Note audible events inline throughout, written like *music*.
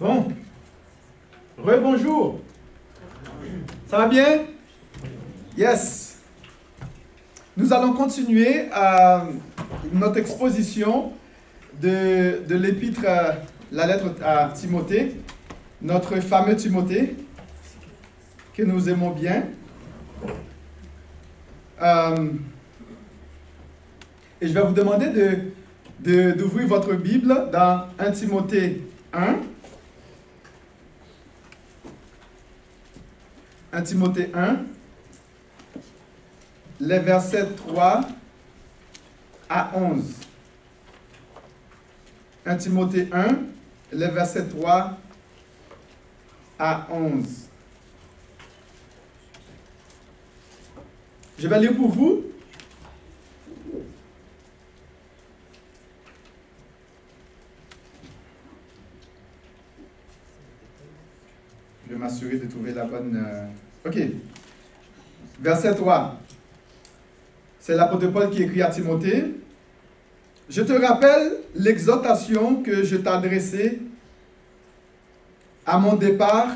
Bon. Rebonjour. Ça va bien? Yes. Nous allons continuer euh, notre exposition de, l'épître, euh, la lettre à Timothée, notre fameux Timothée, que nous aimons bien. Euh, et je vais vous demander de, de- d'ouvrir votre Bible dans 1 Timothée 1. 1 Timothée 1, les versets 3 à 11. 1 Timothée 1, les versets 3 à 11. Je vais lire pour vous. Je vais m'assurer de trouver la bonne... euh, Ok. Verset 3. C'est l'apôtre Paul qui écrit à Timothée. Je te rappelle l'exhortation que je t'adressais à mon départ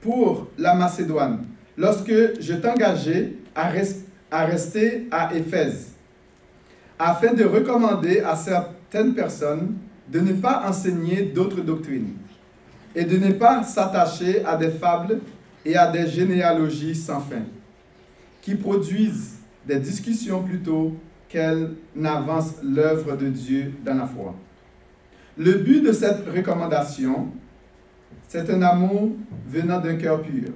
pour la Macédoine, lorsque je t'engageais à, à rester à Éphèse, afin de recommander à certaines personnes de ne pas enseigner d'autres doctrines et de ne pas s'attacher à des fables et à des généalogies sans fin, qui produisent des discussions plutôt qu'elles n'avancent l'œuvre de Dieu dans la foi. Le but de cette recommandation, c'est un amour venant d'un cœur pur,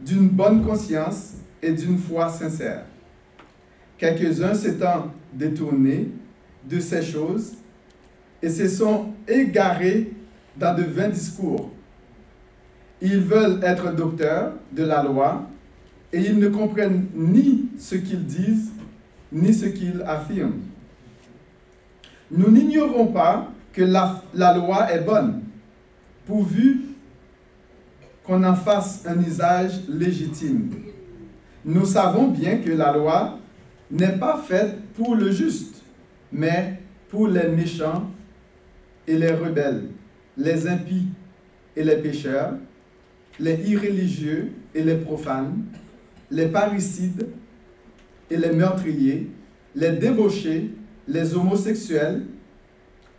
d'une bonne conscience et d'une foi sincère. Quelques-uns s'étant détournés de ces choses et se sont égarés dans de vains discours. Ils veulent être docteurs de la loi et ils ne comprennent ni ce qu'ils disent ni ce qu'ils affirment. Nous n'ignorons pas que la, la loi est bonne, pourvu qu'on en fasse un usage légitime. Nous savons bien que la loi n'est pas faite pour le juste, mais pour les méchants et les rebelles, les impies et les pécheurs, les irréligieux et les profanes, les parricides et les meurtriers, les débauchés, les homosexuels,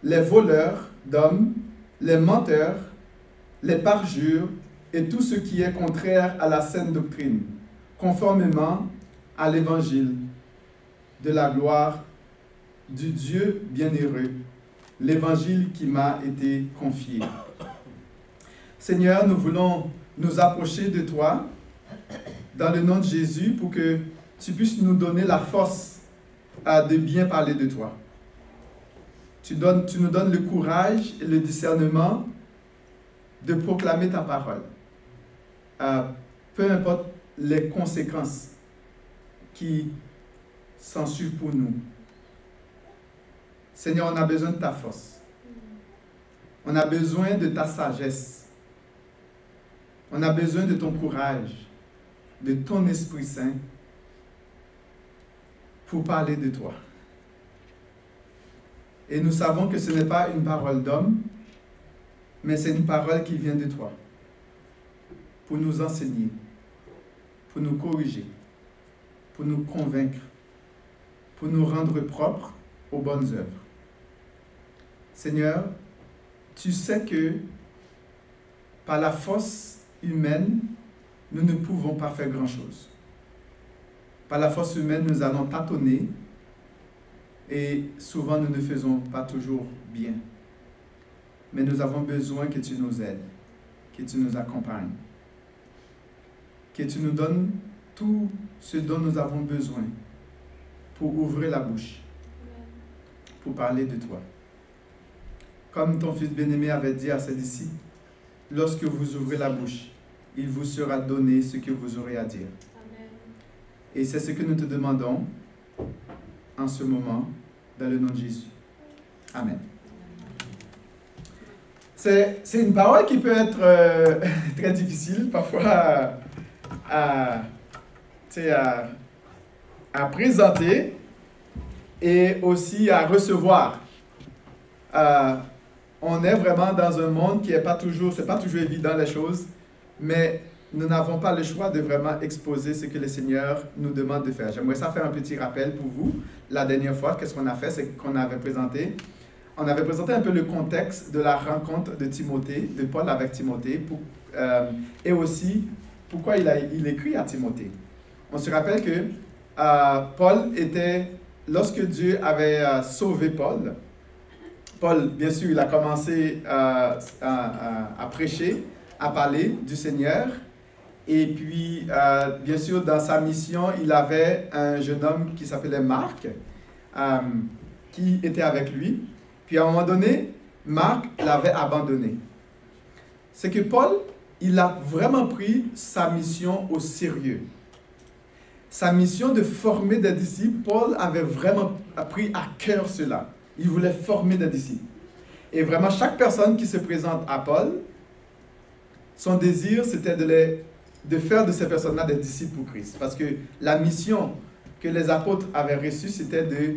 les voleurs d'hommes, les menteurs, les parjures et tout ce qui est contraire à la saine doctrine, conformément à l'évangile de la gloire du Dieu bienheureux, l'évangile qui m'a été confié. Seigneur, nous voulons nous approcher de toi dans le nom de Jésus pour que tu puisses nous donner la force de bien parler de toi. Tu, nous donnes le courage et le discernement de proclamer ta parole. Peu importe les conséquences qui s'en suivent pour nous. Seigneur, on a besoin de ta force. On a besoin de ta sagesse. On a besoin de ton courage, de ton Esprit Saint pour parler de toi. Et nous savons que ce n'est pas une parole d'homme, mais c'est une parole qui vient de toi pour nous enseigner, pour nous corriger, pour nous convaincre, pour nous rendre propres aux bonnes œuvres. Seigneur, tu sais que par la force humaine, nous ne pouvons pas faire grand-chose. Par la force humaine, nous allons tâtonner et souvent nous ne faisons pas toujours bien. Mais nous avons besoin que tu nous aides, que tu nous accompagnes, que tu nous donnes tout ce dont nous avons besoin pour ouvrir la bouche, pour parler de toi. Comme ton fils bien-aimé avait dit à ses disciples, lorsque vous ouvrez la bouche, il vous sera donné ce que vous aurez à dire. Et c'est ce que nous te demandons en ce moment, dans le nom de Jésus. Amen. C'est une parole qui peut être euh, *laughs* très difficile parfois à, à- à présenter et aussi à recevoir. Euh, on est vraiment dans un monde qui n'est pas toujours, c'est pas toujours évident les choses, mais nous n'avons pas le choix de vraiment exposer ce que le Seigneur nous demande de faire. J'aimerais ça faire un petit rappel pour vous. La dernière fois, qu'est-ce qu'on a fait, c'est qu'on avait présenté, on avait présenté un peu le contexte de la rencontre de Timothée, de Paul avec Timothée, euh, et aussi pourquoi il, a, il écrit à Timothée. On se rappelle que euh, Paul était, lorsque Dieu avait euh, sauvé Paul, Paul, bien sûr, il a commencé à, prêcher, à parler du Seigneur. Et puis, bien sûr, dans sa mission, il avait un jeune homme qui s'appelait Marc, qui était avec lui. Puis à un moment donné, Marc l'avait abandonné. C'est que Paul, il a vraiment pris sa mission au sérieux. Sa mission de former des disciples, Paul avait vraiment pris à cœur cela. Il voulait former des disciples. Et vraiment, chaque personne qui se présente à Paul, son désir, c'était de, faire de ces personnes-là des disciples pour Christ. Parce que la mission que les apôtres avaient reçue, c'était de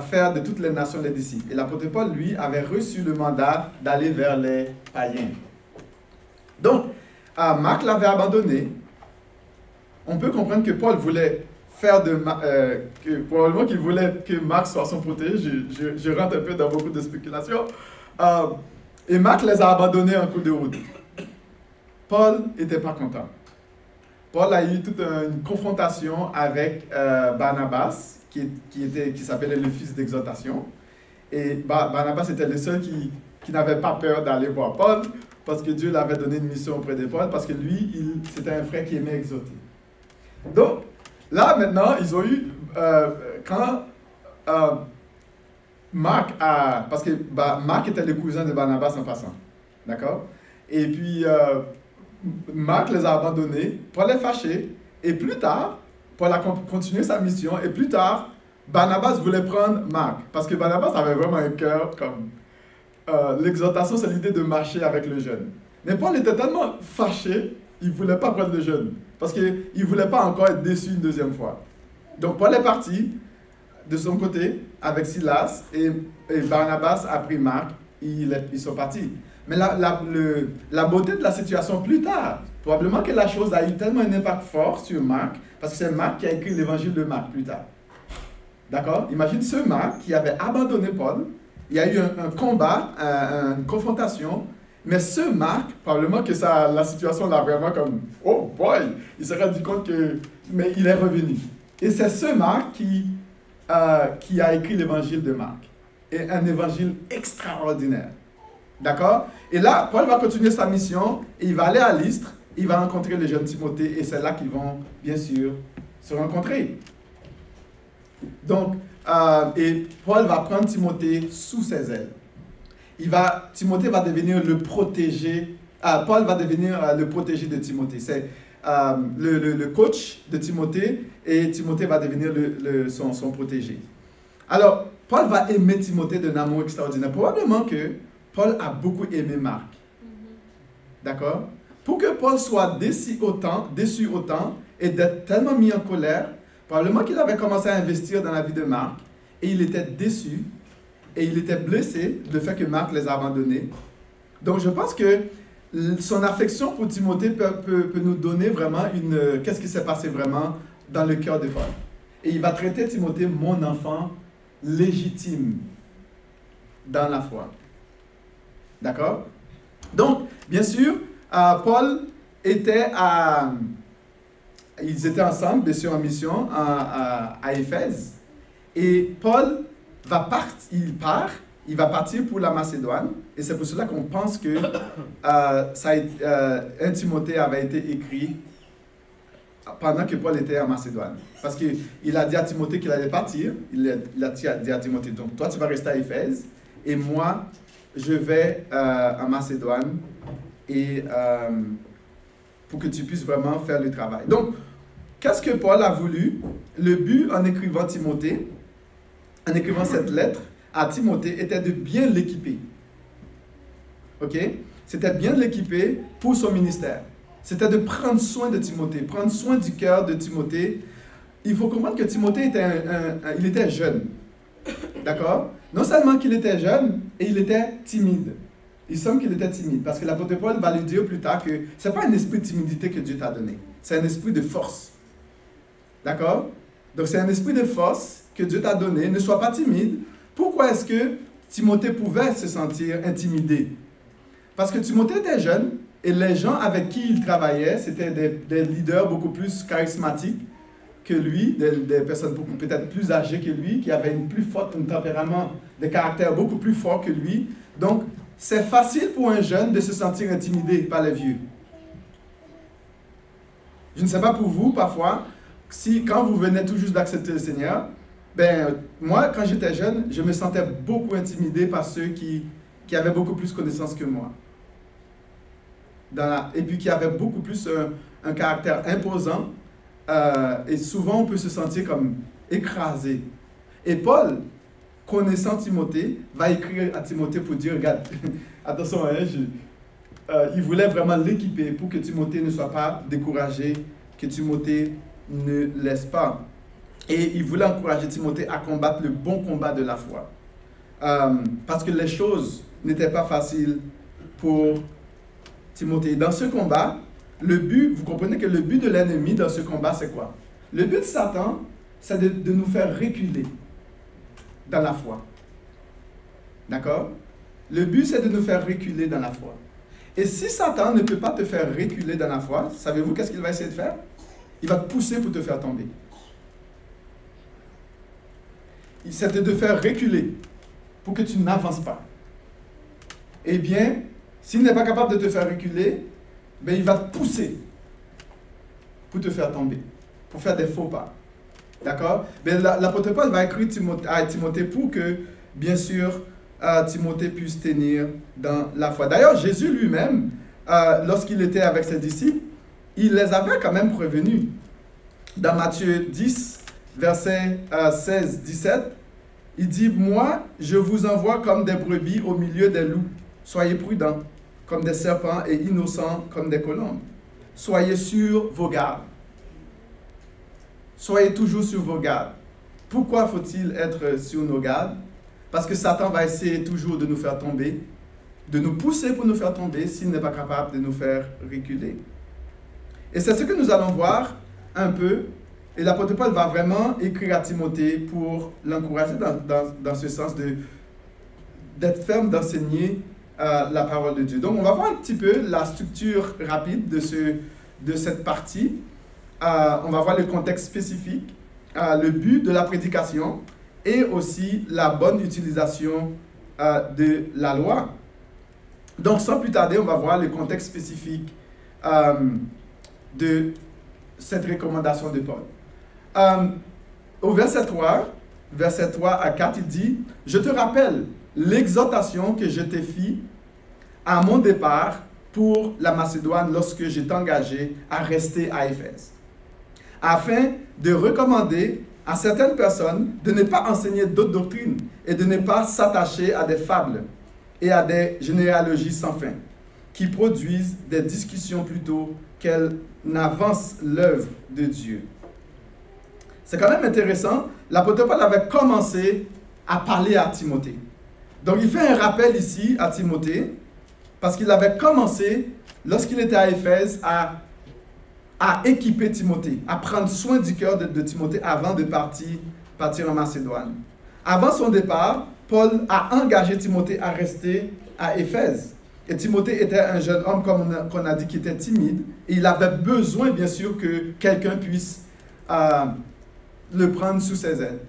faire de toutes les nations les disciples. Et l'apôtre Paul, lui, avait reçu le mandat d'aller vers les païens. Donc, Marc l'avait abandonné. On peut comprendre que Paul voulait faire de euh, que probablement qu'il voulait que Marc soit son protégé. Je, rentre un peu dans beaucoup de spéculations. Euh, et Marc les a abandonnés en coup de route. Paul n'était pas content. Paul a eu toute une confrontation avec euh, Barnabas, qui, qui, était, qui s'appelait le fils d'exhortation. Et Barnabas était le seul qui, qui n'avait pas peur d'aller voir Paul parce que Dieu l'avait donné une mission auprès de Paul, parce que lui, c'était un frère qui aimait exhorter. Donc, là, maintenant, ils ont eu, euh, quand euh, Marc a, parce que Marc était le cousin de Barnabas en passant, d'accord? Et puis, euh, Marc les a abandonnés, Paul est fâché, et plus tard, Paul a continué sa mission, et plus tard, Barnabas voulait prendre Marc, parce que Barnabas avait vraiment un cœur comme euh, l'exhortation, c'est l'idée de marcher avec le jeune. Mais Paul était tellement fâché, il ne voulait pas prendre le jeune. Parce qu'il ne voulait pas encore être déçu une deuxième fois. Donc Paul est parti de son côté avec Silas et, Barnabas a pris Marc. Ils, ils sont partis. Mais la, la, le, la beauté de la situation plus tard, probablement que la chose a eu tellement un impact fort sur Marc, parce que c'est Marc qui a écrit l'évangile de Marc plus tard. D'accord? Imagine ce Marc qui avait abandonné Paul, il y a eu un, combat, une confrontation. Mais ce Marc, probablement que ça, la situation l'a vraiment comme, oh boy, il s'est rendu compte que, mais il est revenu. Et c'est ce Marc qui, euh, qui a écrit l'évangile de Marc. Et un évangile extraordinaire. D'accord? Et là, Paul va continuer sa mission, et il va aller à l'Istre, il va rencontrer le jeune Timothée, et c'est là qu'ils vont, bien sûr, se rencontrer. Donc, euh, et Paul va prendre Timothée sous ses ailes. Il va, Timothée va devenir le protégé. Euh, Paul va devenir euh, le protégé de Timothée. C'est le, le, coach de Timothée et Timothée va devenir le, son, son, protégé. Alors, Paul va aimer Timothée d'un amour extraordinaire. Probablement que Paul a beaucoup aimé Marc. Mm-hmm. D'accord? Pour que Paul soit déçu autant, déçu autant et d'être tellement mis en colère, Probablement qu'il avait commencé à investir dans la vie de Marc et il était déçu et il était blessé de fait que Marc les a abandonnés. Donc je pense que son affection pour Timothée peut, peut, nous donner vraiment une... Qu'est-ce qui s'est passé vraiment dans le cœur de Paul. Et il va traiter Timothée mon enfant légitime dans la foi. D'accord? Donc, bien sûr, euh, Paul était à ils étaient ensemble, bien sûr, en mission à, à, Éphèse. Et Paul va partir, il part, il va partir pour la Macédoine. Et c'est pour cela qu'on pense que *coughs* euh, ça euh, Timothée avait été écrit pendant que Paul était en Macédoine. Parce qu'il a dit à Timothée qu'il allait partir. Il a, dit à Timothée, donc toi tu vas rester à Éphèse et moi je vais euh, en Macédoine et pour que tu puisses vraiment faire le travail. Donc, qu'est-ce que Paul a voulu? Le but en écrivant Timothée, en écrivant cette lettre à Timothée, était de bien l'équiper. OK? C'était bien de l'équiper pour son ministère. C'était de prendre soin de Timothée, prendre soin du cœur de Timothée. Il faut comprendre que Timothée était, un, il était jeune. D'accord? Non seulement qu'il était jeune, et il était timide. il semble qu'il était timide. Parce que l'apôtre Paul va lui dire plus tard que ce n'est pas un esprit de timidité que Dieu t'a donné. C'est un esprit de force. D'accord? Donc c'est un esprit de force que Dieu t'a donné. Ne sois pas timide. Pourquoi est-ce que Timothée pouvait se sentir intimidé? Parce que Timothée était jeune et les gens avec qui il travaillait, c'était des, leaders beaucoup plus charismatiques que lui, des, personnes beaucoup peut-être plus âgées que lui, qui avaient une plus forte, un tempérament de caractère beaucoup plus fort que lui. Donc, c'est facile pour un jeune de se sentir intimidé par les vieux. Je ne sais pas pour vous, parfois, si quand vous venez tout juste d'accepter le Seigneur, ben, moi, quand j'étais jeune, je me sentais beaucoup intimidé par ceux qui, qui avaient beaucoup plus connaissance que moi. Et puis qui avaient beaucoup plus un caractère imposant. Euh, et souvent, on peut se sentir comme écrasé. Et Paul, connaissant Timothée, va écrire à Timothée pour dire, regarde, *laughs* attention, hein, euh, il voulait vraiment l'équiper pour que Timothée ne soit pas découragé, que Timothée ne laisse pas. Et il voulait encourager Timothée à combattre le bon combat de la foi. Euh, parce que les choses n'étaient pas faciles pour Timothée. Dans ce combat, le but, vous comprenez que le but de l'ennemi dans ce combat, c'est quoi? Le but de Satan, c'est de, nous faire reculer dans la foi. D'accord? Le but, c'est de nous faire reculer dans la foi. Et si Satan ne peut pas te faire reculer dans la foi, savez-vous qu'est-ce qu'il va essayer de faire? Il va te pousser pour te faire tomber. C'est de te faire reculer pour que tu n'avances pas. Eh bien, s'il n'est pas capable de te faire reculer, ben il va te pousser pour te faire tomber, pour faire des faux pas. D'accord? Ben, L'apôtre Paul va écrire à Timothée pour que, bien sûr, euh, Timothée puisse tenir dans la foi. D'ailleurs, Jésus lui-même, euh, lorsqu'il était avec ses disciples, il les avait quand même prévenus. Dans Matthieu 10, verset 16-17, euh, il dit, Moi, je vous envoie comme des brebis au milieu des loups. Soyez prudents comme des serpents et innocents comme des colombes. Soyez sur vos gardes. Soyez toujours sur vos gardes. Pourquoi faut-il être sur nos gardes? Parce que Satan va essayer toujours de nous faire tomber, de nous pousser pour nous faire tomber s'il n'est pas capable de nous faire reculer. Et c'est ce que nous allons voir un peu et l'apôtre Paul va vraiment écrire à Timothée pour l'encourager dans, dans, ce sens d'être ferme, d'enseigner euh, la parole de Dieu. Donc, on va voir un petit peu la structure rapide de, ce, de cette partie. Euh, on va voir le contexte spécifique, euh, le but de la prédication et aussi la bonne utilisation de la loi. Donc, sans plus tarder, on va voir le contexte spécifique de cette recommandation de Paul. Au verset 3, verset 3 à 4, il dit, je te rappelle l'exhortation que je t'ai faite à mon départ pour la Macédoine lorsque j'étais engagé à rester à Éphèse, afin de recommander à certaines personnes de ne pas enseigner d'autres doctrines et de ne pas s'attacher à des fables et à des généalogies sans fin, qui produisent des discussions plutôt qu'elles n'avancent l'œuvre de Dieu. C'est quand même intéressant. L'apôtre Paul avait commencé à parler à Timothée. Donc il fait un rappel ici à Timothée, parce qu'il avait commencé, lorsqu'il était à Éphèse, à, à équiper Timothée, à prendre soin du cœur de, Timothée avant de partir, partir en Macédoine. Avant son départ, Paul a engagé Timothée à rester à Éphèse. Et Timothée était un jeune homme, comme on a, dit, qui était timide. Et il avait besoin, bien sûr, que quelqu'un puisse euh, le prendre sous ses ailes.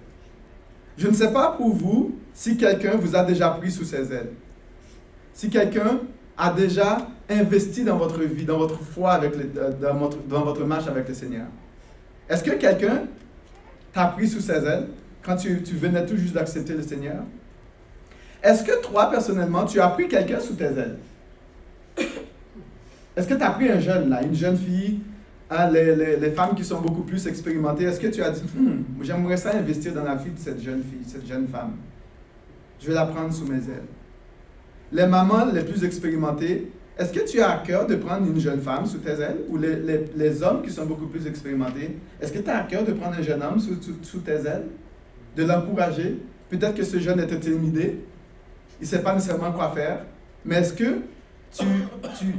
Je ne sais pas pour vous si quelqu'un vous a déjà pris sous ses ailes. Si quelqu'un a déjà investi dans votre vie, dans votre foi, avec euh, dans, votre, dans votre marche avec le Seigneur. Est-ce que quelqu'un t'a pris sous ses ailes quand tu, tu venais tout juste d'accepter le Seigneur? Est-ce que toi, personnellement, tu as pris quelqu'un sous tes ailes? Est-ce que tu as pris un jeune, là, une jeune fille, ah, les, les, les, femmes qui sont beaucoup plus expérimentées, est-ce que tu as dit, hmm, j'aimerais ça investir dans la vie de cette jeune fille, cette jeune femme Je vais la prendre sous mes ailes. Les mamans les plus expérimentées, est-ce que tu as à cœur de prendre une jeune femme sous tes ailes Ou les, les, les hommes qui sont beaucoup plus expérimentés, est-ce que tu as à cœur de prendre un jeune homme sous, sous, tes ailes De l'encourager? Peut-être que ce jeune est intimidé, il ne sait pas nécessairement quoi faire, mais est-ce que tu,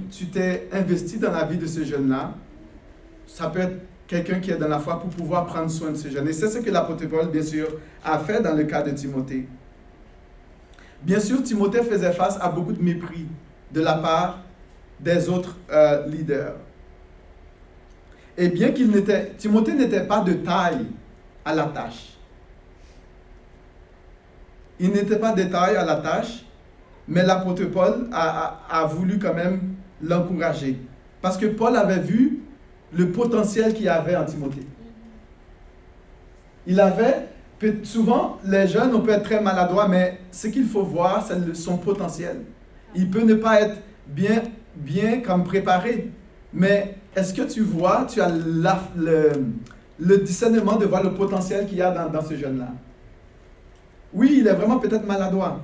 tu t'es investi dans la vie de ce jeune-là? Ça peut être quelqu'un qui est dans la foi pour pouvoir prendre soin de ce jeune. Et c'est ce que l'apôtre Paul, bien sûr, a fait dans le cas de Timothée. Bien sûr, Timothée faisait face à beaucoup de mépris de la part des autres euh, leaders. Et bien qu'il n'était, Timothée n'était pas de taille à la tâche. Il n'était pas de taille à la tâche, mais l'apôtre Paul a, a voulu quand même l'encourager. Parce que Paul avait vu le potentiel qu'il y avait en Timothée. Il avait, souvent, les jeunes, on peut être très maladroits, mais ce qu'il faut voir, c'est son potentiel. Il peut ne pas être bien, bien comme préparé, mais est-ce que tu vois, tu as le, discernement de voir le potentiel qu'il y a dans, ce jeune-là? Oui, il est vraiment peut-être maladroit.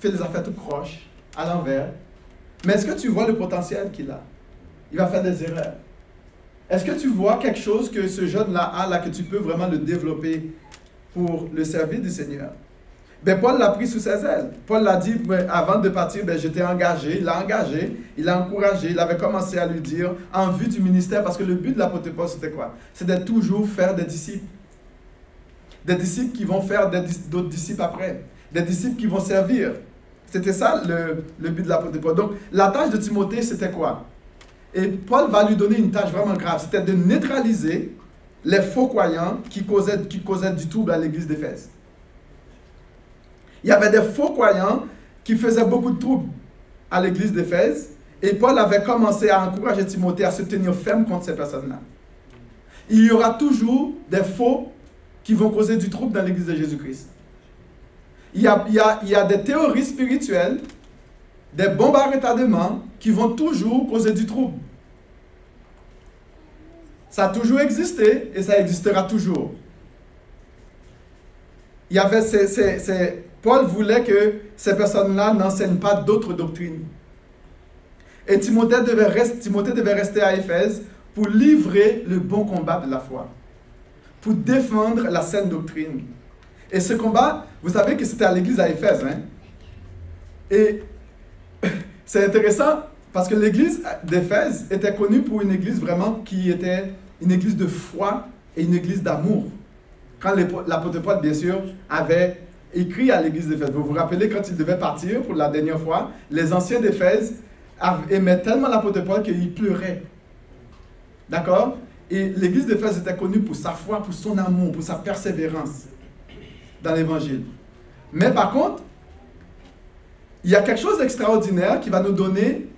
Fait des affaires tout croches, à l'envers. Mais est-ce que tu vois le potentiel qu'il a? Il va faire des erreurs. Est-ce que tu vois quelque chose que ce jeune-là a, là, que tu peux vraiment le développer pour le service du Seigneur? Ben, Paul l'a pris sous ses ailes. Paul l'a dit, ben, avant de partir, ben, j'étais engagé. Il l'a engagé, il l'a encouragé, il avait commencé à lui dire en vue du ministère, parce que le but de l'apôtre Paul, c'était quoi? C'était toujours faire des disciples. Des disciples qui vont faire d'autres disciples après. Des disciples qui vont servir. C'était ça le, le but de l'apôtre Paul. Donc, la tâche de Timothée, c'était quoi? Et Paul va lui donner une tâche vraiment grave, c'était de neutraliser les faux croyants qui causaient, du trouble à l'église d'Éphèse. Il y avait des faux croyants qui faisaient beaucoup de troubles à l'église d'Éphèse. Et Paul avait commencé à encourager Timothée à se tenir ferme contre ces personnes-là. Il y aura toujours des faux qui vont causer du trouble dans l'église de Jésus-Christ. Il il y a des théories spirituelles, des bombes à retardement qui vont toujours causer du trouble. Ça a toujours existé et ça existera toujours. Il y avait Paul voulait que ces personnes-là n'enseignent pas d'autres doctrines. Et Timothée devait, rester, Timothée devait rester à Éphèse pour livrer le bon combat de la foi, pour défendre la saine doctrine. Et ce combat, vous savez que c'était à l'église à Éphèse. Hein? Et *laughs* c'est intéressant parce que l'église d'Éphèse était connue pour une église vraiment qui était une église de foi et une église d'amour. Quand l'apôtre Paul, bien sûr, avait écrit à l'église d'Éphèse, vous vous rappelez quand il devait partir pour la dernière fois, les anciens d'Éphèse aimaient tellement l'apôtre Paul qu'ils pleuraient. D'accord? Et l'église d'Éphèse était connue pour sa foi, pour son amour, pour sa persévérance dans l'évangile. Mais par contre, il y a quelque chose d'extraordinaire qui va nous donner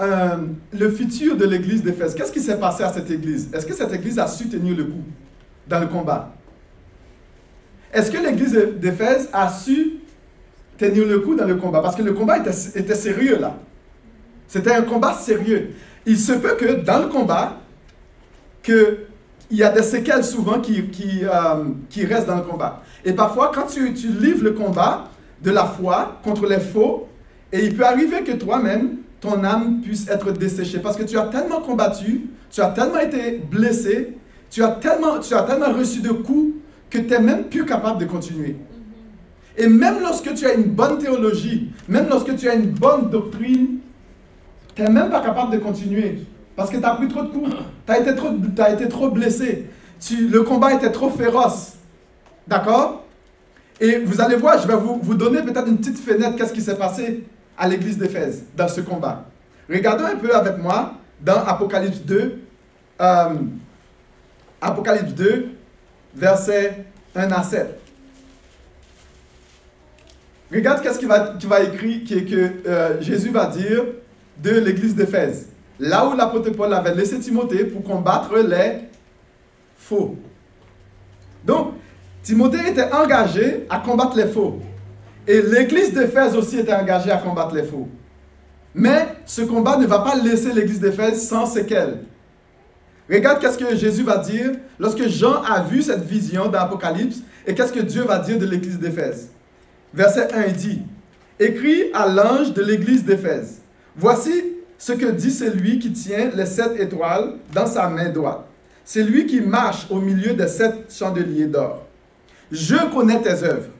euh, le futur de l'église d'Éphèse. Qu'est-ce qui s'est passé à cette église? Est-ce que cette église a su tenir le coup dans le combat? Est-ce que l'église d'Éphèse a su tenir le coup dans le combat? Parce que le combat était, sérieux là. C'était un combat sérieux. Il se peut que dans le combat, que il y a des séquelles souvent euh, qui restent dans le combat. Et parfois, quand tu, tu livres le combat de la foi contre les faux, et il peut arriver que toi-même, ton âme puisse être desséchée. Parce que tu as tellement combattu, tu as tellement été blessé, tu as tellement, tu as tellement reçu de coups que tu n'es même plus capable de continuer. Et même lorsque tu as une bonne théologie, même lorsque tu as une bonne doctrine, tu n'es même pas capable de continuer. Parce que tu as pris trop de coups, tu as été trop, as été trop blessé, tu, le combat était trop féroce. D'accord? Et vous allez voir, je vais vous, vous donner peut-être une petite fenêtre, qu'est-ce qui s'est passé à l'église d'Éphèse dans ce combat. Regardons un peu avec moi dans Apocalypse 2, euh, Apocalypse 2, versets 1 à 7. Regarde qu'est-ce qu'il va, va écrire, que, que euh, Jésus va dire de l'église d'Éphèse. Là où l'apôtre Paul avait laissé Timothée pour combattre les faux. Donc, Timothée était engagé à combattre les faux. Et l'église d'Éphèse aussi était engagée à combattre les faux. Mais ce combat ne va pas laisser l'église d'Éphèse sans séquelles. Regarde qu'est-ce que Jésus va dire lorsque Jean a vu cette vision d'Apocalypse et qu'est-ce que Dieu va dire de l'église d'Éphèse. Verset 1 dit, Écrit à l'ange de l'église d'Éphèse, Voici ce que dit celui qui tient les sept étoiles dans sa main droite. C'est lui qui marche au milieu des sept chandeliers d'or. Je connais tes œuvres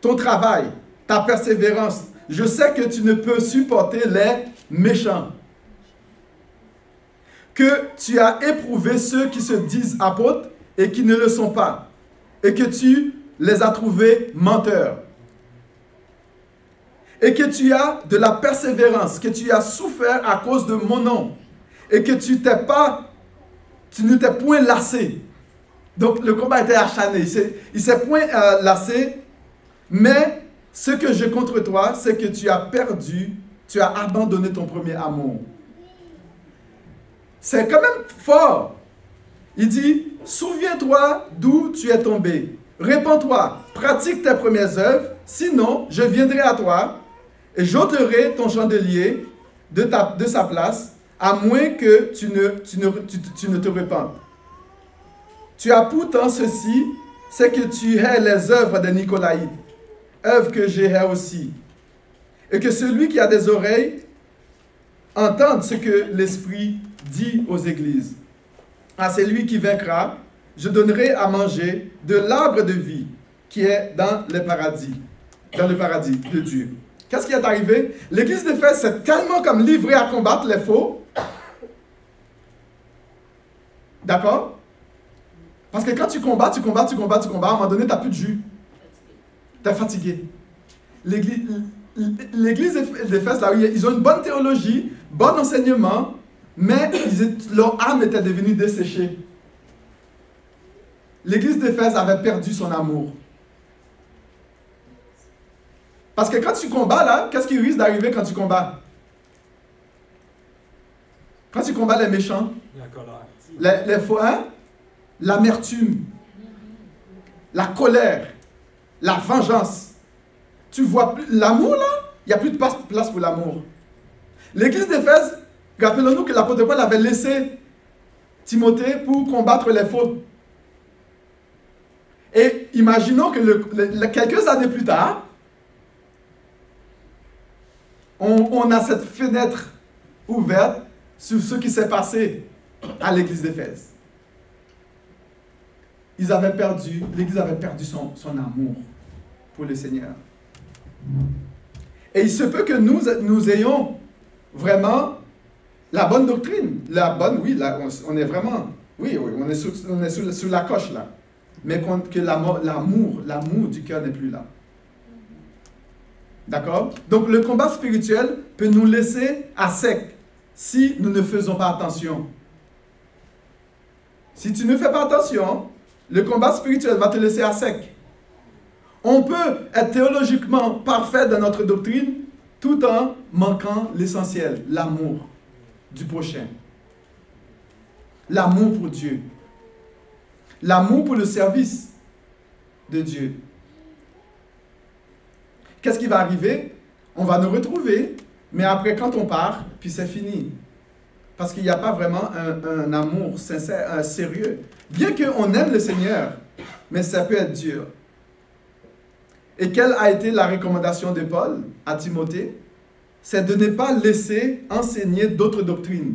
ton travail, ta persévérance, je sais que tu ne peux supporter les méchants. Que tu as éprouvé ceux qui se disent apôtres et qui ne le sont pas. Et que tu les as trouvés menteurs. Et que tu as de la persévérance, que tu as souffert à cause de mon nom. Et que tu t'es pas, tu ne t'es point lassé. Donc le combat était acharné. Il s'est point euh, lassé. Mais ce que j'ai contre toi, c'est que tu as perdu, tu as abandonné ton premier amour. C'est quand même fort. Il dit, souviens-toi d'où tu es tombé. Répands-toi, pratique tes premières œuvres, sinon je viendrai à toi et j'ôterai ton chandelier de, de sa place, à moins que tu ne, te répandes. Tu as pourtant ceci, c'est que tu hais les œuvres des Nicolaïdes œuvre que j'ai aussi. Et que celui qui a des oreilles entende ce que l'Esprit dit aux églises. À celui qui vaincra, je donnerai à manger de l'arbre de vie qui est dans le paradis, dans le paradis de Dieu. Qu'est-ce qui est arrivé? L'église d'Éphèse s'est tellement comme livrée à combattre les faux. D'accord? Parce que quand tu combats, tu combats, tu combats, tu combats, à un moment donné, tu n'as plus de jus tu es fatigué. L'église d'Éphèse, là, ils ont une bonne théologie, bon enseignement, mais leur âme était devenue desséchée. L'église d'Éphèse avait perdu son amour. Parce que quand tu combats, là, qu'est-ce qui risque d'arriver quand tu combats? Quand tu combats les méchants? Les, les faux, hein? L'amertume, la colère, la vengeance. Tu vois l'amour là Il n'y a plus de place pour l'amour. L'église d'Éphèse, rappelons-nous que l'apôtre Paul avait laissé Timothée pour combattre les faux. Et imaginons que quelques années plus tard, on, a cette fenêtre ouverte sur ce qui s'est passé à l'église d'Éphèse. Ils avaient perdu, l'église avait perdu son amour le Seigneur. Et il se peut que nous, nous ayons vraiment la bonne doctrine. La bonne, oui, on, est vraiment, oui, sous, on est sous, la coche là. Mais que l'amour, l'amour du cœur n'est plus là. D'accord? Donc le combat spirituel peut nous laisser à sec si nous ne faisons pas attention. Si tu ne fais pas attention, le combat spirituel va te laisser à sec. On peut être théologiquement parfait dans notre doctrine tout en manquant l'essentiel, l'amour du prochain. L'amour pour Dieu. L'amour pour le service de Dieu. Qu'est-ce qui va arriver? On va nous retrouver, mais après quand on part, puis c'est fini. Parce qu'il n'y a pas vraiment un, amour sincère, un sérieux. Bien qu'on aime le Seigneur, mais ça peut être dur. Et quelle a été la recommandation de Paul à Timothée? C'est de ne pas laisser enseigner d'autres doctrines.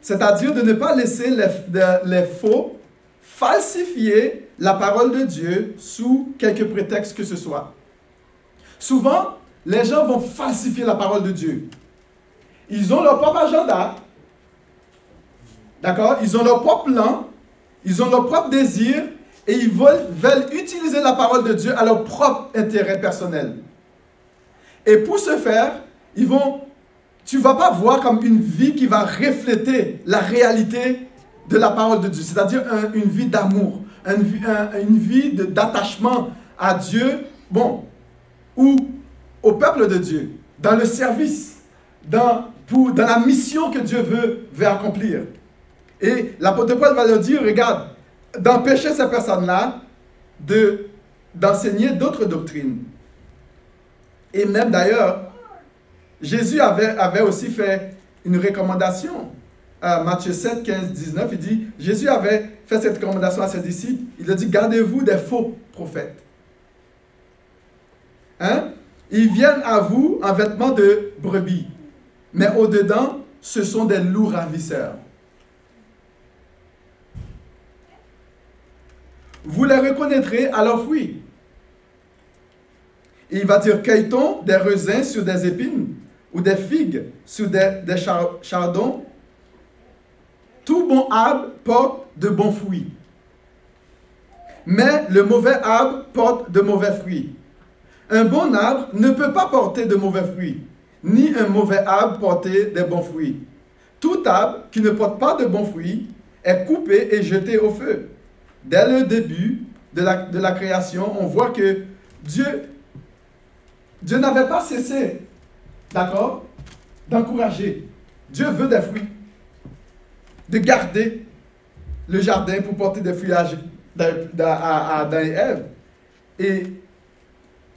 C'est-à-dire de ne pas laisser les, faux falsifier la parole de Dieu sous quelque prétexte que ce soit. Souvent, les gens vont falsifier la parole de Dieu. Ils ont leur propre agenda. D'accord? Ils ont leur propre plan. Ils ont leur propre désir et ils veulent, utiliser la parole de Dieu à leur propre intérêt personnel. Et pour ce faire, ils vont, tu ne vas pas voir comme une vie qui va refléter la réalité de la parole de Dieu, c'est-à-dire une vie d'amour, une, vie d'attachement à Dieu, bon, ou au peuple de Dieu, dans le service, dans, la mission que Dieu veut, veut accomplir. Et l'apôtre Paul va leur dire, regarde, d'empêcher ces personnes-là de, d'enseigner d'autres doctrines. Et même d'ailleurs, Jésus avait, aussi fait une recommandation. Matthieu 7, 15, 19, il dit, Jésus avait fait cette recommandation à ses disciples. Il a dit, gardez-vous des faux prophètes. Hein? Ils viennent à vous en vêtements de brebis, mais au-dedans, ce sont des loups ravisseurs. Vous les reconnaîtrez à leurs fruits. Il va dire cueille-t-on des raisins sur des épines ou des figues sur des, des chardons Tout bon arbre porte de bons fruits. Mais le mauvais arbre porte de mauvais fruits. Un bon arbre ne peut pas porter de mauvais fruits, ni un mauvais arbre porter des bons fruits. Tout arbre qui ne porte pas de bons fruits est coupé et jeté au feu. Dès le début de la, création, on voit que Dieu, n'avait pas cessé, d'accord, d'encourager. Dieu veut des fruits, de garder le jardin pour porter des feuillages à Adam et Ève. Et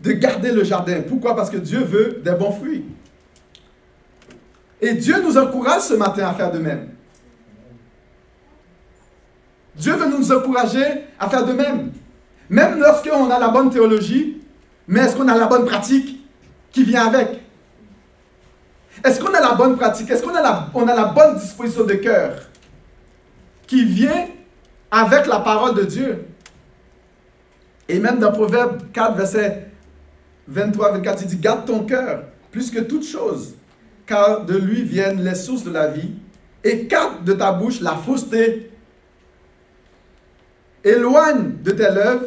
de garder le jardin. Pourquoi? Parce que Dieu veut des bons fruits. Et Dieu nous encourage ce matin à faire de même. Dieu veut nous encourager à faire de même. Même lorsqu'on a la bonne théologie, mais est-ce qu'on a la bonne pratique qui vient avec? Est-ce qu'on a la bonne pratique? Est-ce qu'on a, la, bonne disposition de cœur qui vient avec la parole de Dieu? Et même dans Proverbe 4, verset 23, 24, il dit, garde ton cœur plus que toute chose, car de lui viennent les sources de la vie. Écarte de ta bouche la fausseté. Éloigne de tes lèvres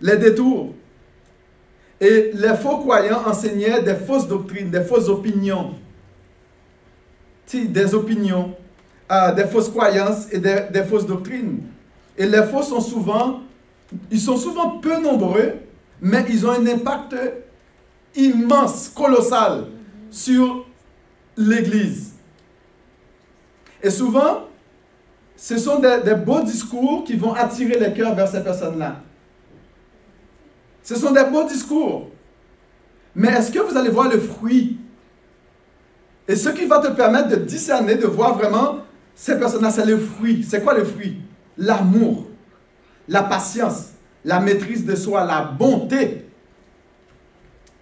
les détours. Et les faux croyants enseignaient des fausses doctrines, des fausses opinions. Des opinions, euh, des fausses croyances et des, des fausses doctrines. Et les faux sont souvent, ils sont souvent peu nombreux, mais ils ont un impact immense, colossal sur l'Église. Et souvent, ce sont des, beaux discours qui vont attirer les cœurs vers ces personnes-là. Ce sont des beaux discours. Mais est-ce que vous allez voir le fruit? Et ce qui va te permettre de discerner, de voir vraiment ces personnes-là, c'est le fruit. C'est quoi le fruit? L'amour, la patience, la maîtrise de soi, la bonté.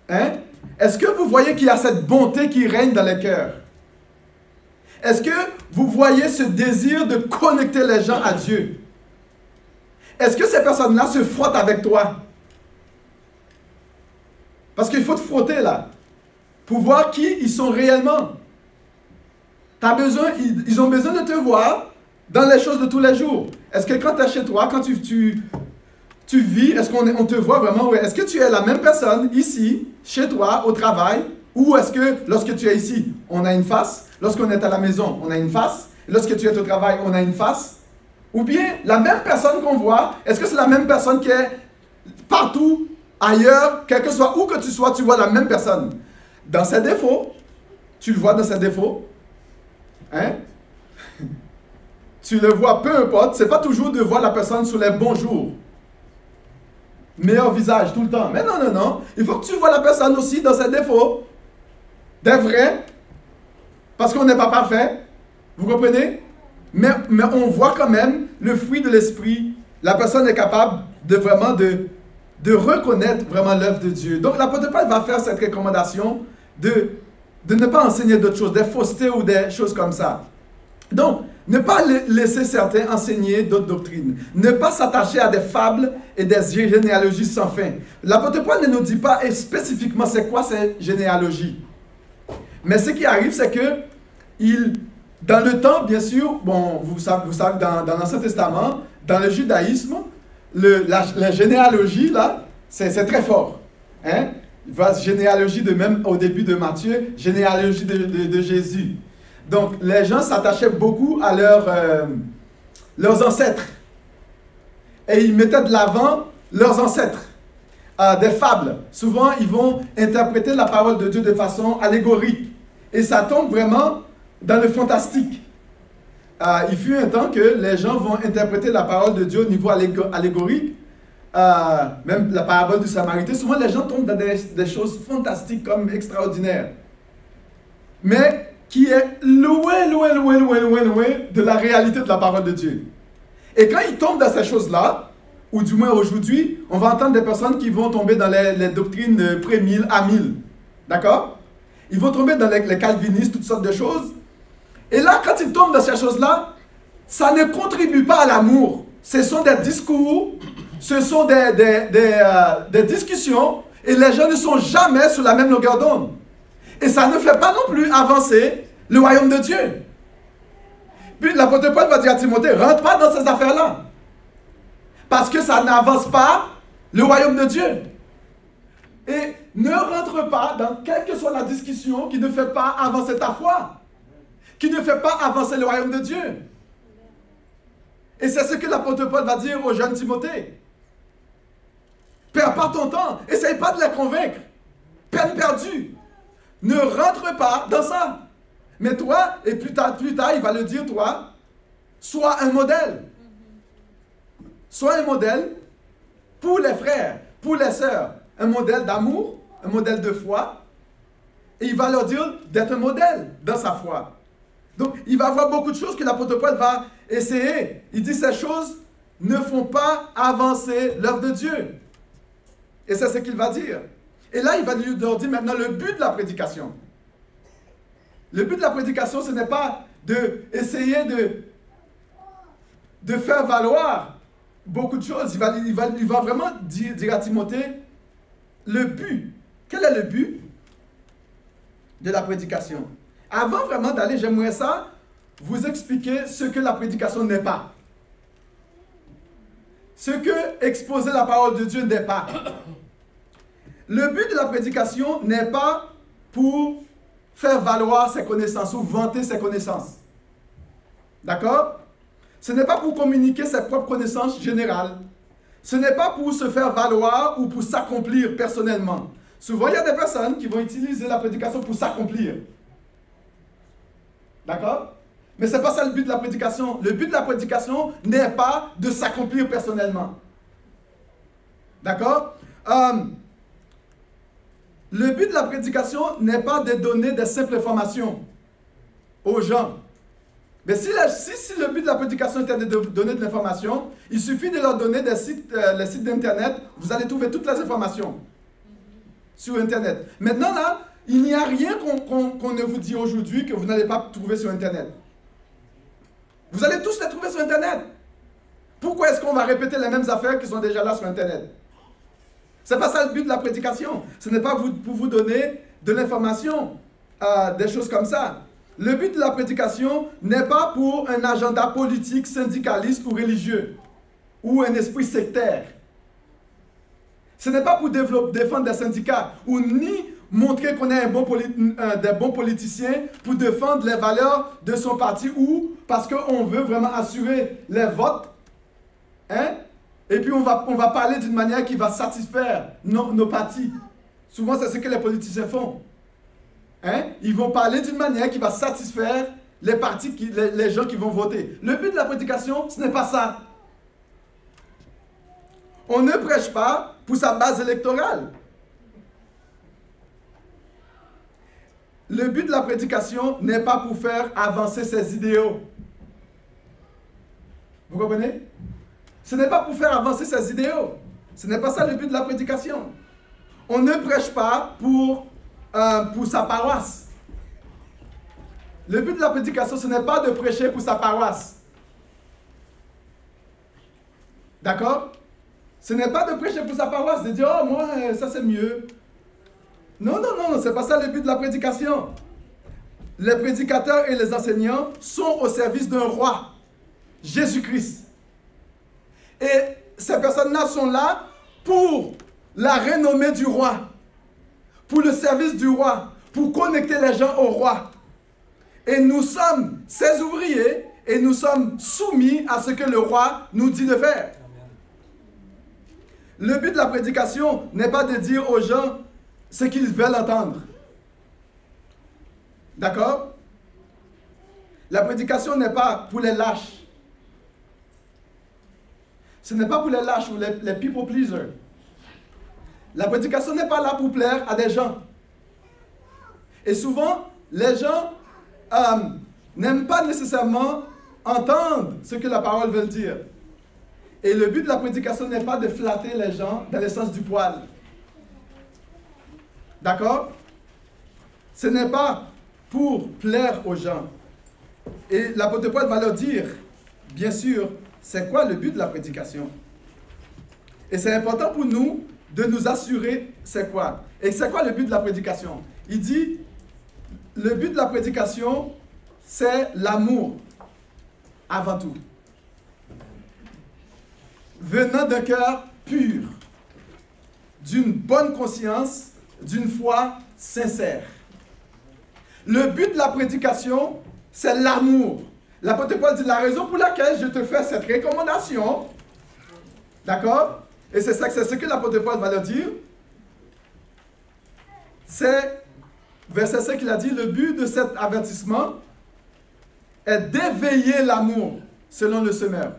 Hein? Est-ce que vous voyez qu'il y a cette bonté qui règne dans les cœurs? Est-ce que vous voyez ce désir de connecter les gens à Dieu? Est-ce que ces personnes-là se frottent avec toi? Parce qu'il faut te frotter là, pour voir qui ils sont réellement. Besoin, ils, ont besoin de te voir dans les choses de tous les jours. Est-ce que quand tu es chez toi, quand tu, tu, tu vis, est-ce qu'on on te voit vraiment? Est-ce que tu es la même personne ici, chez toi, au travail? Ou est-ce que lorsque tu es ici, on a une face? Lorsqu'on est à la maison, on a une face? lorsque tu es au travail, on a une face? Ou bien la même personne qu'on voit, est-ce que c'est la même personne qui est partout, ailleurs, quel que soit où que tu sois, tu vois la même personne? Dans ses défauts, tu le vois dans ses défauts. Hein? *laughs* tu le vois, peu importe, c'est pas toujours de voir la personne sur les bons jours meilleur visage tout le temps. Mais non, non, non. Il faut que tu vois la personne aussi dans ses défauts. Des vrais. Parce qu'on n'est pas parfait. Vous comprenez? Mais, mais on voit quand même le fruit de l'esprit. La personne est capable de vraiment de, de reconnaître vraiment l'œuvre de Dieu. Donc l'apôtre Paul va faire cette recommandation de, de ne pas enseigner d'autres choses, des faussetés ou des choses comme ça. Donc, ne pas laisser certains enseigner d'autres doctrines. Ne pas s'attacher à des fables et des généalogies sans fin. L'apôtre Paul ne nous dit pas spécifiquement c'est quoi ces généalogies. Mais ce qui arrive, c'est que il, dans le temps, bien sûr, bon, vous savez, vous savez dans, l'Ancien Testament, dans le judaïsme, le, la, généalogie, là, c'est très fort. Hein? Généalogie de même au début de Matthieu, généalogie de Jésus. Donc, les gens s'attachaient beaucoup à euh, leurs ancêtres. Et ils mettaient de l'avant leurs ancêtres. à des fables. Souvent, ils vont interpréter la parole de Dieu de façon allégorique. Et ça tombe vraiment dans le fantastique. Euh, il fut un temps que les gens vont interpréter la parole de Dieu au niveau allégorique. Euh, même la parabole du Samaritain. Souvent, les gens tombent dans des, choses fantastiques comme extraordinaires. Mais qui est loin, loin, loin, loin, loin, loin de la réalité de la parole de Dieu. Et quand ils tombent dans ces choses-là, ou du moins aujourd'hui, on va entendre des personnes qui vont tomber dans les, doctrines pré-mille à mille. D'accord? Ils vont tomber dans les, calvinistes, toutes sortes de choses. Et là, quand ils tombent dans ces choses-là, ça ne contribue pas à l'amour. Ce sont des discours, ce sont euh, des discussions, Et les gens ne sont jamais sur la même longueur d'onde. Et ça ne fait pas non plus avancer le royaume de Dieu. Puis l'apôtre Paul va dire à Timothée, rentre pas dans ces affaires-là. Parce que ça n'avance pas le royaume de Dieu. Et ne rentre pas dans quelle que soit la discussion qui ne fait pas avancer ta foi, qui ne fait pas avancer le royaume de Dieu. Et c'est ce que l'apôtre Paul va dire au jeune Timothée. Perds pas ton temps. Essaye pas de les convaincre. Peine perdue. Ne rentre pas dans ça. Mais toi, et plus tard, plus tard, il va le dire, toi, sois un modèle. Sois un modèle pour les frères, pour les sœurs. Un modèle d'amour, un modèle de foi. Et il va leur dire d'être un modèle dans sa foi. Donc, il va avoir beaucoup de choses que l'apôtre Paul va essayer. Il dit ces choses ne font pas avancer l'œuvre de Dieu. Et c'est ce qu'il va dire. Et là, il va leur dire maintenant le but de la prédication. Le but de la prédication, ce n'est pas d'essayer de, de faire valoir beaucoup de choses. Il va vraiment dire, dire à Timothée le but. Quel est le but de la prédication? Avant vraiment d'aller, j'aimerais ça vous expliquer ce que la prédication n'est pas. Ce que exposer la parole de Dieu n'est pas. Le but de la prédication n'est pas pour faire valoir ses connaissances ou vanter ses connaissances. D'accord? Ce n'est pas pour communiquer ses propres connaissances générales. Ce n'est pas pour se faire valoir ou pour s'accomplir personnellement. Souvent, il y a des personnes qui vont utiliser la prédication pour s'accomplir. D'accord? Mais ce n'est pas ça le but de la prédication. Le but de la prédication n'est pas de s'accomplir personnellement. D'accord? Euh, le but de la prédication n'est pas de donner des simples informations aux gens. Mais si, si, le but de la prédication était de donner de l'information, il suffit de leur donner des sites, euh, les sites d'Internet. Vous allez trouver toutes les informations sur Internet. Maintenant, là, il n'y a rien qu'on ne vous dit aujourd'hui que vous n'allez pas trouver sur Internet. Vous allez tous les trouver sur Internet. Pourquoi est-ce qu'on va répéter les mêmes affaires qui sont déjà là sur Internet? C'est pas ça le but de la prédication. Ce n'est pas pour vous donner de l'information, euh, des choses comme ça. Le but de la prédication n'est pas pour un agenda politique, syndicaliste ou religieux, ou un esprit sectaire. Ce n'est pas pour défendre des syndicats, ou ni montrer qu'on est euh, des bons politiciens pour défendre les valeurs de son parti, ou parce qu'on veut vraiment assurer les votes. Hein? Et puis on va, parler d'une manière qui va satisfaire nos partis. Souvent, c'est ce que les politiciens font. Hein? Ils vont parler d'une manière qui va satisfaire les partis, les gens qui vont voter. Le but de la prédication, ce n'est pas ça. On ne prêche pas pour sa base électorale. Le but de la prédication n'est pas pour faire avancer ses idéaux. Vous comprenez? Ce n'est pas pour faire avancer ses idéaux. Ce n'est pas ça le but de la prédication. On ne prêche pas pour, euh, pour sa paroisse. Le but de la prédication, ce n'est pas de prêcher pour sa paroisse. D'accord? Ce n'est pas de prêcher pour sa paroisse, de dire, oh, moi, ça c'est mieux. Non, non, non, ce n'est pas ça le but de la prédication. Les prédicateurs et les enseignants sont au service d'un roi, Jésus-Christ. Et ces personnes-là sont là pour la renommée du roi, pour le service du roi, pour connecter les gens au roi. Et nous sommes ses ouvriers et nous sommes soumis à ce que le roi nous dit de faire. Le but de la prédication n'est pas de dire aux gens ce qu'ils veulent entendre. D'accord? La prédication n'est pas pour les lâches. Ce n'est pas pour les lâches ou les, people pleasers. La prédication n'est pas là pour plaire à des gens. Et souvent, les gens euh, n'aiment pas nécessairement entendre ce que la parole veut dire. Et le but de la prédication n'est pas de flatter les gens dans le sens du poil. D'accord? Ce n'est pas pour plaire aux gens. Et l'apôtre Paul va leur dire, bien sûr, c'est quoi le but de la prédication? Et c'est important pour nous de nous assurer c'est quoi Et c'est quoi le but de la prédication? Il dit, le but de la prédication, c'est l'amour, avant tout. Venant d'un cœur pur, d'une bonne conscience, d'une foi sincère. Le but de la prédication, c'est l'amour. L'apôtre Paul dit la raison pour laquelle je te fais cette recommandation. D'accord? Et c'est ça, c'est ce que l'apôtre Paul va leur dire. C'est, verset 5, il a dit, le but de cet avertissement est d'éveiller l'amour, selon le semeur.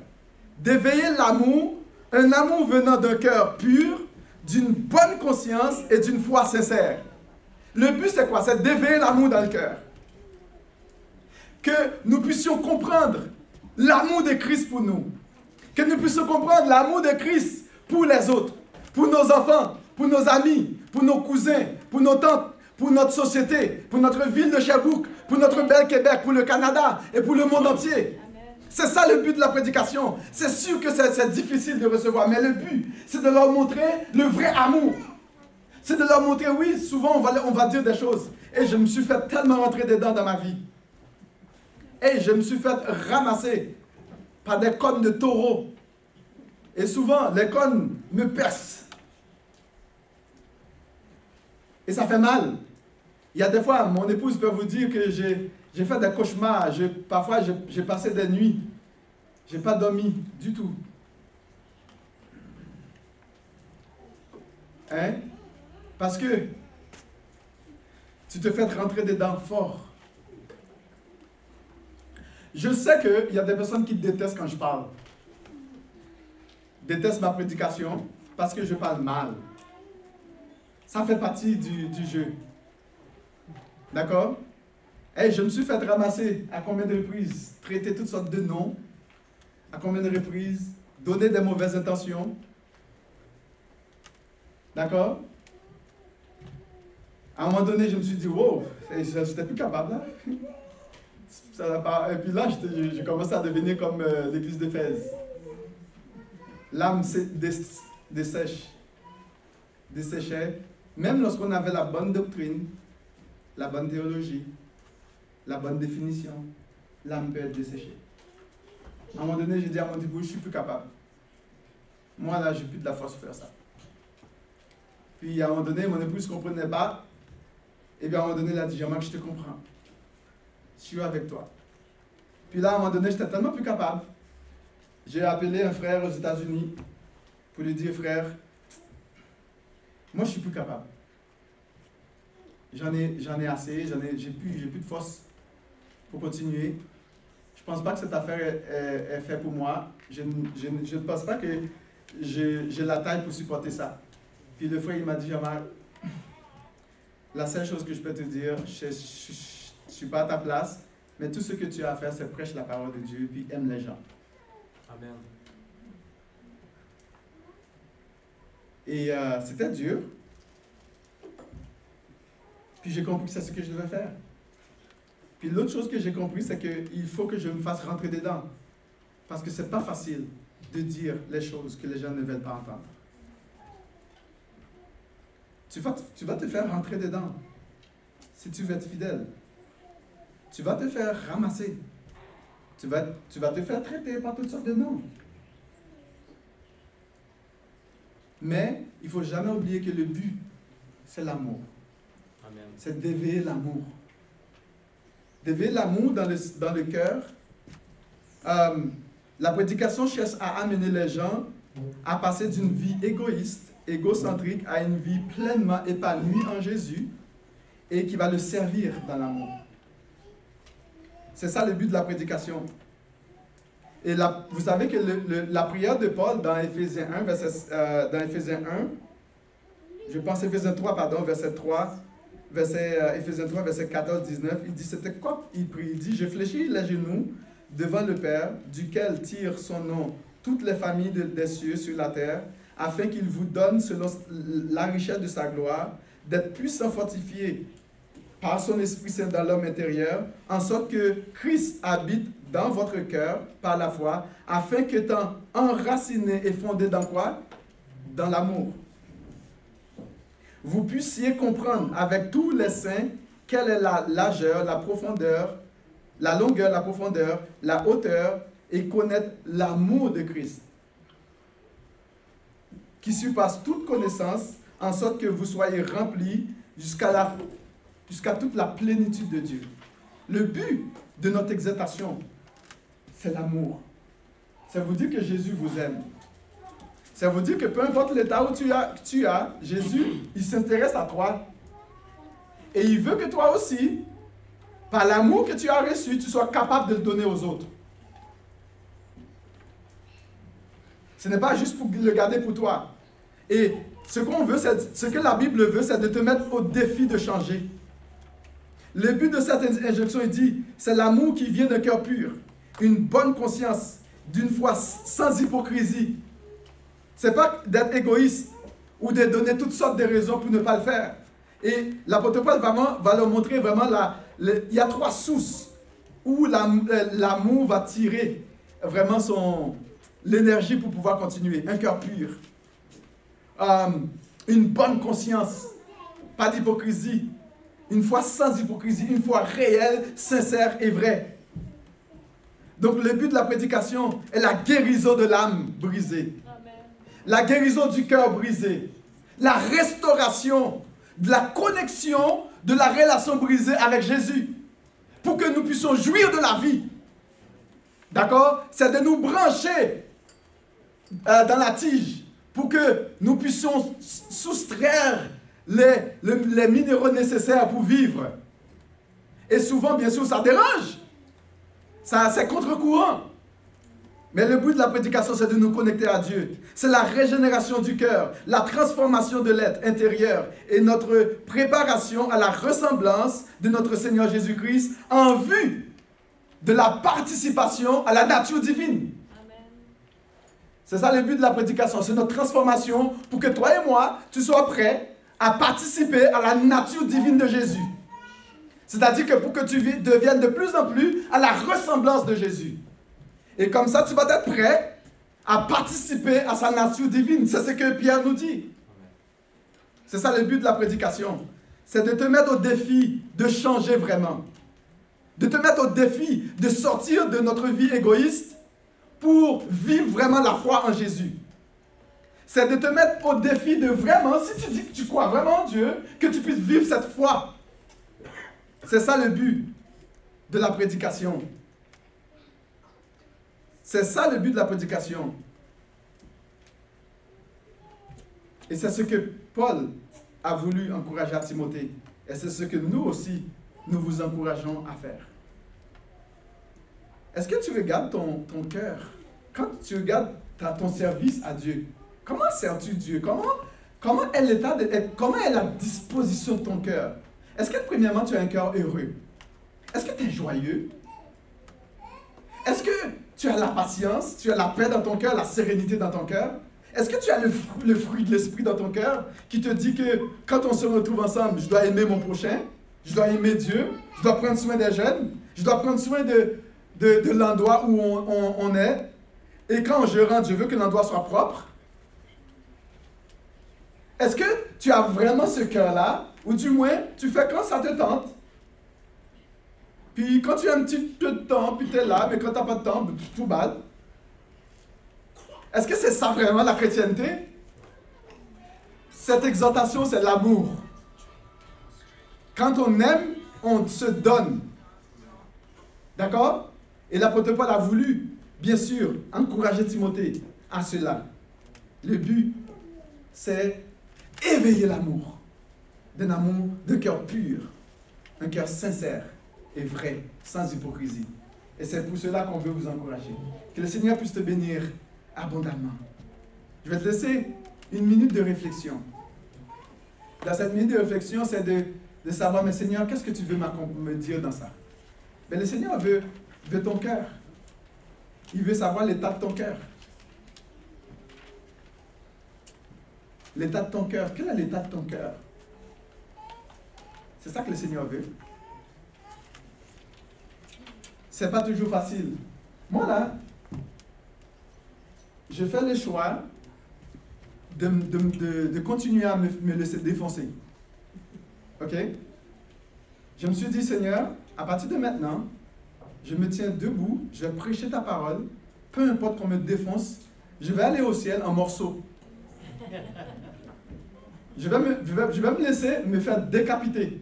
D'éveiller l'amour, un amour venant d'un cœur pur, d'une bonne conscience et d'une foi sincère. Le but, c'est quoi? C'est d'éveiller l'amour dans le cœur. Que nous puissions comprendre l'amour de Christ pour nous. Que nous puissions comprendre l'amour de Christ pour les autres, pour nos enfants, pour nos amis, pour nos cousins, pour nos tantes, pour notre société, pour notre ville de Sherbrooke, pour notre bel Québec, pour le Canada et pour le monde entier. C'est ça le but de la prédication. C'est sûr que c'est difficile de recevoir, mais le but, c'est de leur montrer le vrai amour. C'est de leur montrer, oui, souvent on va, on va dire des choses. Et je me suis fait tellement rentrer dedans dans ma vie. Et je me suis fait ramasser par des cônes de taureau. Et souvent, les cônes me percent. Et ça fait mal. Il y a des fois, mon épouse peut vous dire que j'ai fait des cauchemars. parfois, j'ai passé des nuits. Je n'ai pas dormi du tout. Hein? Parce que tu te fais rentrer dedans fort. Je sais qu'il y a des personnes qui détestent quand je parle. Détestent ma prédication parce que je parle mal. Ça fait partie du, jeu. D'accord? Hey, Je me suis fait ramasser à combien de reprises? Traiter toutes sortes de noms. À combien de reprises? Donner des mauvaises intentions. D'accord? À un moment donné, je me suis dit, wow, j'étais plus capable *laughs* là. Et puis là, j'ai commencé à devenir comme euh, l'église de Fès. L'âme dessèche, desséchait. Même lorsqu'on avait la bonne doctrine, la bonne théologie, la bonne définition, l'âme peut être desséchée. À un moment donné, j'ai dit à mon début, je suis plus capable. Moi, là, je n'ai plus de la force pour faire ça. Puis à un moment donné, mon épouse ne comprenait pas. Et bien à un moment donné, elle a dit, Jean-Marc, je te comprends. Je suis avec toi. Puis là, à un moment donné, j'étais tellement plus capable. J'ai appelé un frère aux États-Unis pour lui dire, frère, moi, je suis plus capable. J'en ai, j'en ai assez, j'en ai, j'ai plus, j'ai plus de force pour continuer. Je pense pas que cette affaire est, faite pour moi. Je, je, ne pense pas que j'ai la taille pour supporter ça. Puis le frère, il m'a dit, Jamal, la seule chose que je peux te dire, je ne suis pas à ta place, mais tout ce que tu as à faire, c'est prêcher la parole de Dieu, puis aime les gens. Amen. Et euh, c'était dur. Puis j'ai compris que c'est ce que je devais faire. Puis l'autre chose que j'ai compris, c'est qu'il faut que je me fasse rentrer dedans. Parce que c'est pas facile de dire les choses que les gens ne veulent pas entendre. Tu vas, tu vas te faire rentrer dedans si tu veux être fidèle. Tu vas te faire ramasser. Tu vas, tu vas te faire traiter par toutes sortes de noms. Mais il ne faut jamais oublier que le but, c'est l'amour c'est d'éveiller l'amour. D'éveiller l'amour dans le, dans le cœur. Euh, la prédication cherche à amener les gens à passer d'une vie égoïste, égocentrique, à une vie pleinement épanouie en Jésus et qui va le servir dans l'amour. C'est ça le but de la prédication. Et vous savez que la prière de Paul dans Éphésiens 1, verset, euh, dans Éphésiens 1, je pense Éphésiens 3, pardon, verset 3, verset, euh, Ephésiens 3, verset 14, 19, il dit, c'était quoi il prie? Il dit, je fléchis les genoux devant le Père, duquel tire son nom toutes les familles des cieux sur la terre, afin qu'il vous donne, selon la richesse de sa gloire, d'être puissant fortifié par son Esprit Saint dans l'homme intérieur, en sorte que Christ habite dans votre cœur par la foi, afin qu'étant enraciné et fondé dans quoi? Dans l'amour. Vous puissiez comprendre avec tous les saints quelle est la largeur, la profondeur, la longueur, la profondeur, la hauteur, et connaître l'amour de Christ, qui surpasse toute connaissance, en sorte que vous soyez remplis jusqu'à jusqu'à toute la plénitude de Dieu. Le but de notre exaltation, c'est l'amour. Ça veut dire que Jésus vous aime. Ça veut dire que peu importe l'état où tu as, tu as Jésus, il s'intéresse à toi. Et il veut que toi aussi, par l'amour que tu as reçu, tu sois capable de le donner aux autres. Ce n'est pas juste pour le garder pour toi. Et ce qu'on veut, ce que la Bible veut, c'est de te mettre au défi de changer. Le but de cette injection, il dit, c'est l'amour qui vient d'un cœur pur, une bonne conscience, d'une foi sans hypocrisie. C'est pas d'être égoïste ou de donner toutes sortes de raisons pour ne pas le faire. Et l'apôtre Paul vraiment, va leur montrer vraiment, la, il y a trois sources où l'amour va tirer vraiment son, l'énergie pour pouvoir continuer. Un cœur pur. Euh, une bonne conscience. Pas d'hypocrisie. Une foi sans hypocrisie. Une foi réelle, sincère et vraie. Donc le but de la prédication est la guérison de l'âme brisée. La guérison du cœur brisé. La restauration de la connexion de la relation brisée avec Jésus. Pour que nous puissions jouir de la vie. D'accord? C'est de nous brancher euh, dans la tige pour que nous puissions soustraire les, les, minéraux nécessaires pour vivre. Et souvent, bien sûr, ça dérange. Ça, c'est contre-courant. Mais le but de la prédication, c'est de nous connecter à Dieu. C'est la régénération du cœur, la transformation de l'être intérieur et notre préparation à la ressemblance de notre Seigneur Jésus-Christ en vue de la participation à la nature divine. C'est ça le but de la prédication, c'est notre transformation pour que toi et moi, tu sois prêt à participer à la nature divine de Jésus. C'est-à-dire que pour que tu deviennes de plus en plus à la ressemblance de Jésus. Et comme ça, tu vas être prêt à participer à sa nature divine. C'est ce que Pierre nous dit. C'est ça le but de la prédication. C'est de te mettre au défi de changer vraiment. De te mettre au défi de sortir de notre vie égoïste pour vivre vraiment la foi en Jésus. C'est de te mettre au défi de vraiment, si tu dis que tu crois vraiment en Dieu, que tu puisses vivre cette foi. C'est ça le but de la prédication. C'est ça le but de la prédication. Et c'est ce que Paul a voulu encourager à Timothée. Et c'est ce que nous aussi, nous vous encourageons à faire. Est-ce que tu regardes ton, ton cœur? Quand tu regardes ton service à Dieu, comment sers-tu Dieu? Comment, est l'état de, la disposition de ton cœur? Est-ce que premièrement tu as un cœur heureux? Est-ce que tu es joyeux? Est-ce que tu as la patience, tu as la paix dans ton cœur, la sérénité dans ton cœur? Est-ce que tu as le, fruit de l'esprit dans ton cœur qui te dit que quand on se retrouve ensemble, je dois aimer mon prochain, je dois aimer Dieu, je dois prendre soin des jeunes, je dois prendre soin de, de, l'endroit où on, est? Et quand je rentre, je veux que l'endroit soit propre? Est-ce que tu as vraiment ce cœur-là, ou du moins, tu fais quand ça te tente? Puis quand tu as un petit peu de temps, puis tu es là, mais quand tu n'as pas de temps, tout bad. Est-ce que c'est ça vraiment la chrétienté? Cette exhortation, c'est l'amour. Quand on aime, on se donne. D'accord? Et l'apôtre Paul a voulu, bien sûr, encourager Timothée à cela. Le but, c'est éveiller l'amour, d'un amour de cœur pur, un cœur sincère et vrai, sans hypocrisie. Et c'est pour cela qu'on veut vous encourager. Que le Seigneur puisse te bénir abondamment. Je vais te laisser une minute de réflexion. Dans cette minute de réflexion, c'est de, de, savoir, mais Seigneur, qu'est-ce que tu veux me dire dans ça? Mais le Seigneur veut de ton cœur. Il veut savoir l'état de ton cœur. L'état de ton cœur. Quel est l'état de ton cœur? C'est ça que le Seigneur veut. C'est pas toujours facile. Moi là, je fais le choix de, de, de, continuer à me, me laisser défoncer. OK? Je me suis dit, Seigneur, à partir de maintenant, je me tiens debout, je vais prêcher ta parole, peu importe qu'on me défonce, je vais aller au ciel en morceaux. Je vais me, laisser me faire décapiter.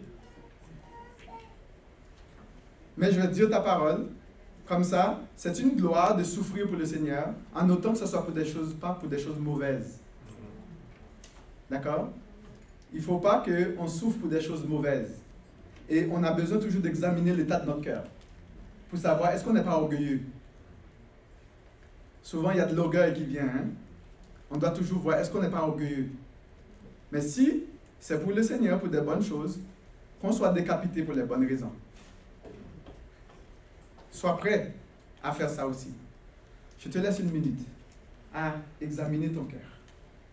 Mais je vais dire ta parole. Comme ça, c'est une gloire de souffrir pour le Seigneur, en autant que ce soit pour des choses, pas pour des choses mauvaises. D'accord? Il ne faut pas qu'on souffre pour des choses mauvaises. Et on a besoin toujours d'examiner l'état de notre cœur pour savoir est-ce qu'on n'est pas orgueilleux. Souvent, il y a de l'orgueil qui vient. Hein? On doit toujours voir est-ce qu'on n'est pas orgueilleux. Mais si c'est pour le Seigneur, pour des bonnes choses, qu'on soit décapité pour les bonnes raisons. Sois prêt à faire ça aussi. Je te laisse une minute à examiner ton cœur.